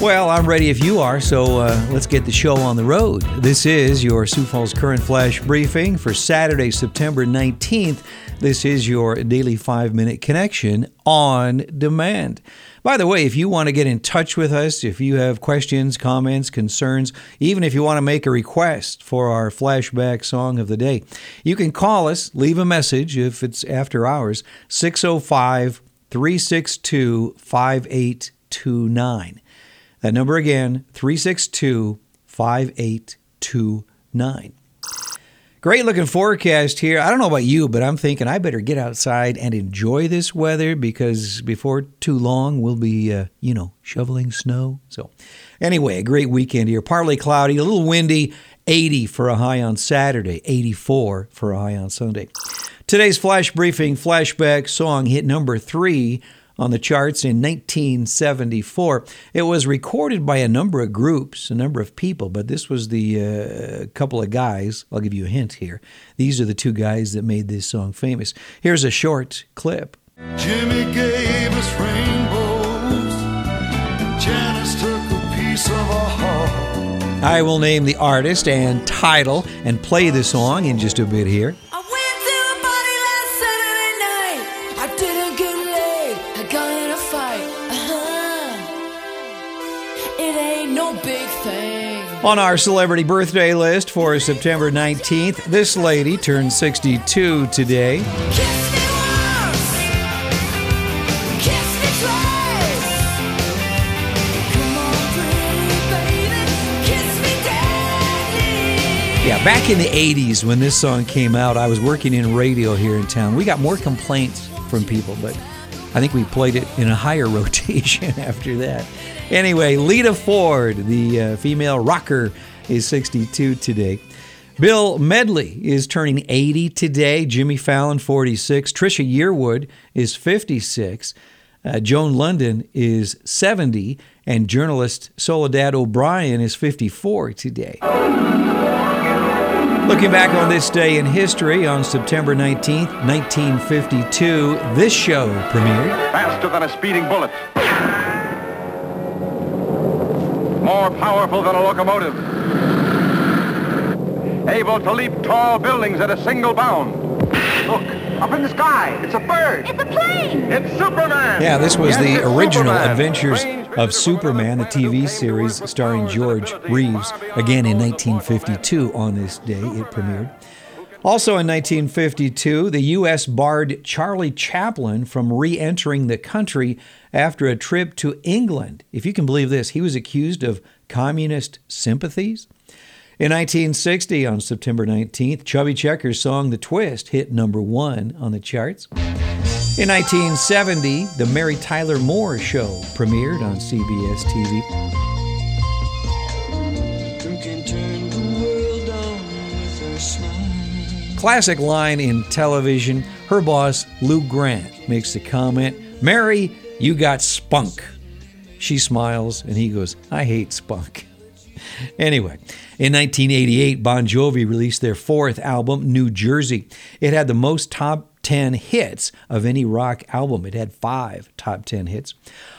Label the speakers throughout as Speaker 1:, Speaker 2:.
Speaker 1: Well, I'm ready if you are, so uh, let's get the show on the road. This is your Sioux Falls Current Flash briefing for Saturday, September 19th. This is your daily five minute connection on demand. By the way, if you want to get in touch with us, if you have questions, comments, concerns, even if you want to make a request for our flashback song of the day, you can call us, leave a message if it's after hours, 605 362 5829. That number again, 362 5829. Great looking forecast here. I don't know about you, but I'm thinking I better get outside and enjoy this weather because before too long we'll be, uh, you know, shoveling snow. So, anyway, a great weekend here. Partly cloudy, a little windy, 80 for a high on Saturday, 84 for a high on Sunday. Today's flash briefing flashback song hit number three on the charts in 1974. It was recorded by a number of groups, a number of people, but this was the uh, couple of guys. I'll give you a hint here. These are the two guys that made this song famous. Here's a short clip.
Speaker 2: Jimmy gave us rainbows. Janice took a piece of our heart.
Speaker 1: I will name the artist and title and play the song in just a bit here.
Speaker 3: Uh-huh.
Speaker 1: On our celebrity birthday list for September 19th, this lady turned 62 today.
Speaker 3: Kiss me once. Kiss me twice. Come on, pretty baby. Kiss me deadly.
Speaker 1: Yeah, back in the 80s when this song came out, I was working in radio here in town. We got more complaints from people, but I think we played it in a higher rotation after that. Anyway, Lita Ford, the uh, female rocker, is 62 today. Bill Medley is turning 80 today. Jimmy Fallon, 46. Trisha Yearwood is 56. Uh, Joan Lunden is 70. And journalist Soledad O'Brien is 54 today. Looking back on this day in history, on September 19th, 1952, this show premiered.
Speaker 4: faster than a speeding bullet. More powerful than a locomotive. Able to leap tall buildings at a single bound. Look, up in the sky, it's a bird.
Speaker 3: It's a plane.
Speaker 4: It's Superman.
Speaker 1: Yeah, this was
Speaker 4: Yes,
Speaker 1: the original
Speaker 4: Superman.
Speaker 1: Adventures
Speaker 4: Strange
Speaker 1: of Superman, the TV series starring George Reeves, again in 1952 on this day it premiered. Also in 1952, the U.S. barred Charlie Chaplin from re entering the country after a trip to England. If you can believe this, he was accused of communist sympathies. In 1960, on September 19th, Chubby Checker's song The Twist hit number one on the charts. In 1970, The Mary Tyler Moore Show premiered on CBS TV.
Speaker 2: Who can turn the world on with her smile?
Speaker 1: Classic line in television, her boss, Lou Grant, makes the comment, Mary, you got spunk. She smiles and he goes, I hate spunk. Anyway, in 1988, Bon Jovi released their fourth album, New Jersey. It had the most top 10 hits of any rock album. It had five top 10 hits.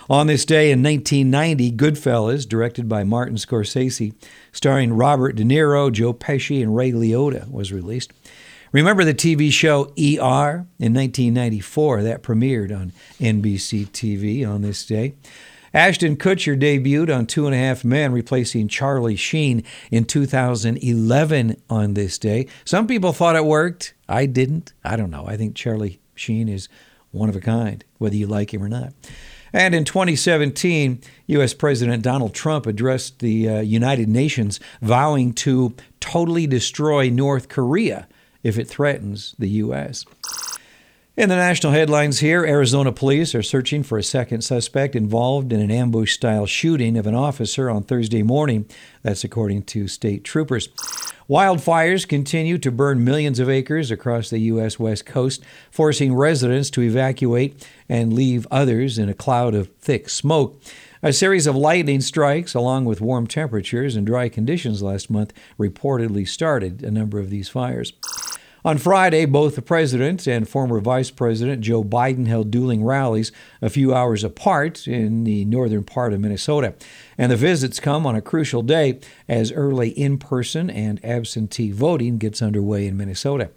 Speaker 1: On this day in 1990, Goodfellas, directed by Martin Scorsese, starring Robert De Niro, Joe Pesci, and Ray Liotta, was released. Remember the TV show ER in 1994? That premiered on NBC TV on this day. Ashton Kutcher debuted on Two and a Half Men, replacing Charlie Sheen in 2011 on this day. Some people thought it worked. I didn't. I don't know. I think Charlie Sheen is one of a kind, whether you like him or not. And in 2017, U.S. President Donald Trump addressed the uh, United Nations, vowing to totally destroy North Korea if it threatens the U.S. In the national headlines here, Arizona police are searching for a second suspect involved in an ambush style shooting of an officer on Thursday morning. That's according to state troopers. Wildfires continue to burn millions of acres across the U.S. West Coast, forcing residents to evacuate and leave others in a cloud of thick smoke. A series of lightning strikes, along with warm temperatures and dry conditions last month, reportedly started a number of these fires.
Speaker 2: On Friday, both the president and former vice president Joe Biden held dueling rallies a few hours apart in the northern part of Minnesota. And the visits come on a crucial day as early in person and absentee voting gets underway in Minnesota.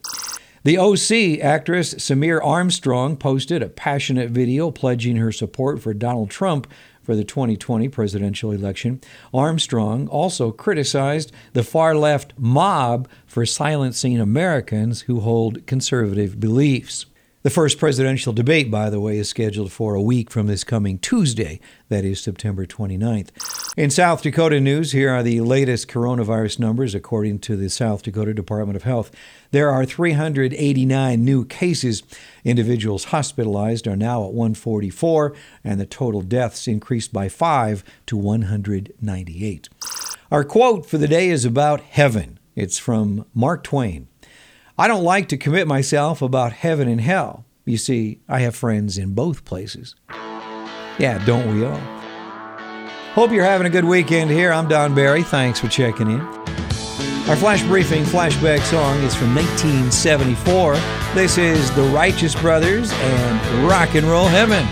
Speaker 2: The OC actress Samaire Armstrong posted a passionate video pledging her support for Donald Trump for the 2020 presidential election. Armstrong also criticized the far left mob for silencing Americans who hold conservative beliefs. The first presidential debate, by the way, is scheduled for a week from this coming Tuesday, that is September 29th. In South Dakota news, here are the latest coronavirus numbers according to the South Dakota Department of Health. There are 389 new cases. Individuals hospitalized are now at 144, and the total deaths increased by 5 to 198. Our quote for the day is about heaven. It's from Mark Twain. I don't like to commit myself about heaven and hell. You see, I have friends in both places. Yeah, don't we all? Hope you're having a good weekend here. I'm Don Barry. Thanks for checking in. Our flash briefing flashback song is from 1974. This is The Righteous Brothers and Rock and Roll Heaven.